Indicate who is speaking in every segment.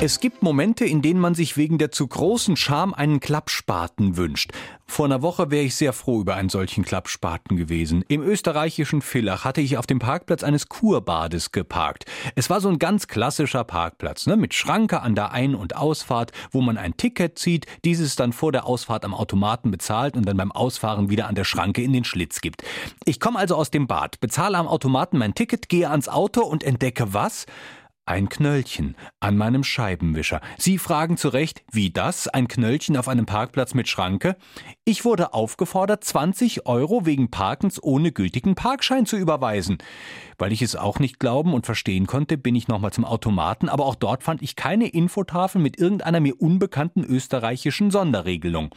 Speaker 1: Es gibt Momente, in denen man sich wegen der zu großen Scham einen Klappspaten wünscht. Vor einer Woche wäre ich sehr froh über einen solchen Klappspaten gewesen. Im österreichischen Villach hatte ich auf dem Parkplatz eines Kurbades geparkt. Es war so ein ganz klassischer Parkplatz, ne, mit Schranke an der Ein- und Ausfahrt, wo man ein Ticket zieht, dieses dann vor der Ausfahrt am Automaten bezahlt und dann beim Ausfahren wieder an der Schranke in den Schlitz gibt. Ich komme also aus dem Bad, bezahle am Automaten mein Ticket, gehe ans Auto und entdecke was? Ein Knöllchen an meinem Scheibenwischer. Sie fragen zu Recht, wie das? Ein Knöllchen auf einem Parkplatz mit Schranke? Ich wurde aufgefordert, 20 Euro wegen Parkens ohne gültigen Parkschein zu überweisen. Weil ich es auch nicht glauben und verstehen konnte, bin ich nochmal zum Automaten, aber auch dort fand ich keine Infotafel mit irgendeiner mir unbekannten österreichischen Sonderregelung.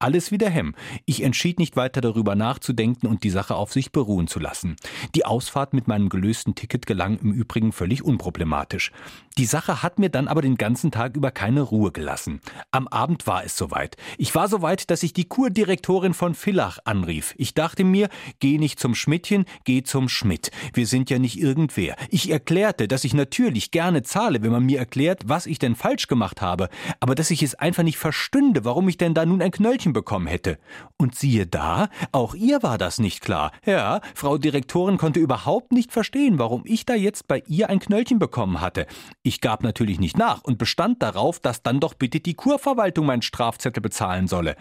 Speaker 1: Alles wieder Hemm. Ich entschied nicht weiter darüber nachzudenken und die Sache auf sich beruhen zu lassen. Die Ausfahrt mit meinem gelösten Ticket gelang im Übrigen völlig unproblematisch. Die Sache hat mir dann aber den ganzen Tag über keine Ruhe gelassen. Am Abend war es soweit. Ich war so weit, dass ich die Kurdirektorin von Villach anrief. Ich dachte mir, geh nicht zum Schmidtchen, geh zum Schmidt. Wir sind ja nicht irgendwer. Ich erklärte, dass ich natürlich gerne zahle, wenn man mir erklärt, was ich denn falsch gemacht habe, aber dass ich es einfach nicht verstünde, warum ich denn da nun ein Knöllchen bekommen hätte. Und siehe da, auch ihr war das nicht klar. Ja, Frau Direktorin konnte überhaupt nicht verstehen, warum ich da jetzt bei ihr ein Knöllchen bekommen hatte. Ich gab natürlich nicht nach und bestand darauf, dass dann doch bitte die Kurverwaltung meinen Strafzettel bezahlen solle.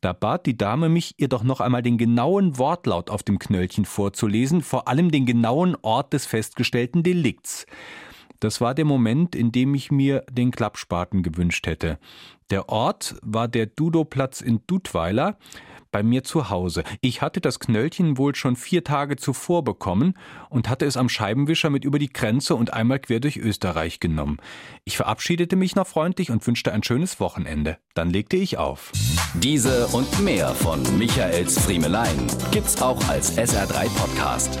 Speaker 1: Da bat die Dame mich, ihr doch noch einmal den genauen Wortlaut auf dem Knöllchen vorzulesen, vor allem den genauen Ort des festgestellten Delikts. Das war der Moment, in dem ich mir den Klappspaten gewünscht hätte. Der Ort war der Dudoplatz in Dudweiler, bei mir zu Hause. Ich hatte das Knöllchen wohl schon vier Tage zuvor bekommen und hatte es am Scheibenwischer mit über die Grenze und einmal quer durch Österreich genommen. Ich verabschiedete mich noch freundlich und wünschte ein schönes Wochenende. Dann legte ich auf.
Speaker 2: Diese und mehr von Michaels Friemelein gibt's auch als SR3 Podcast.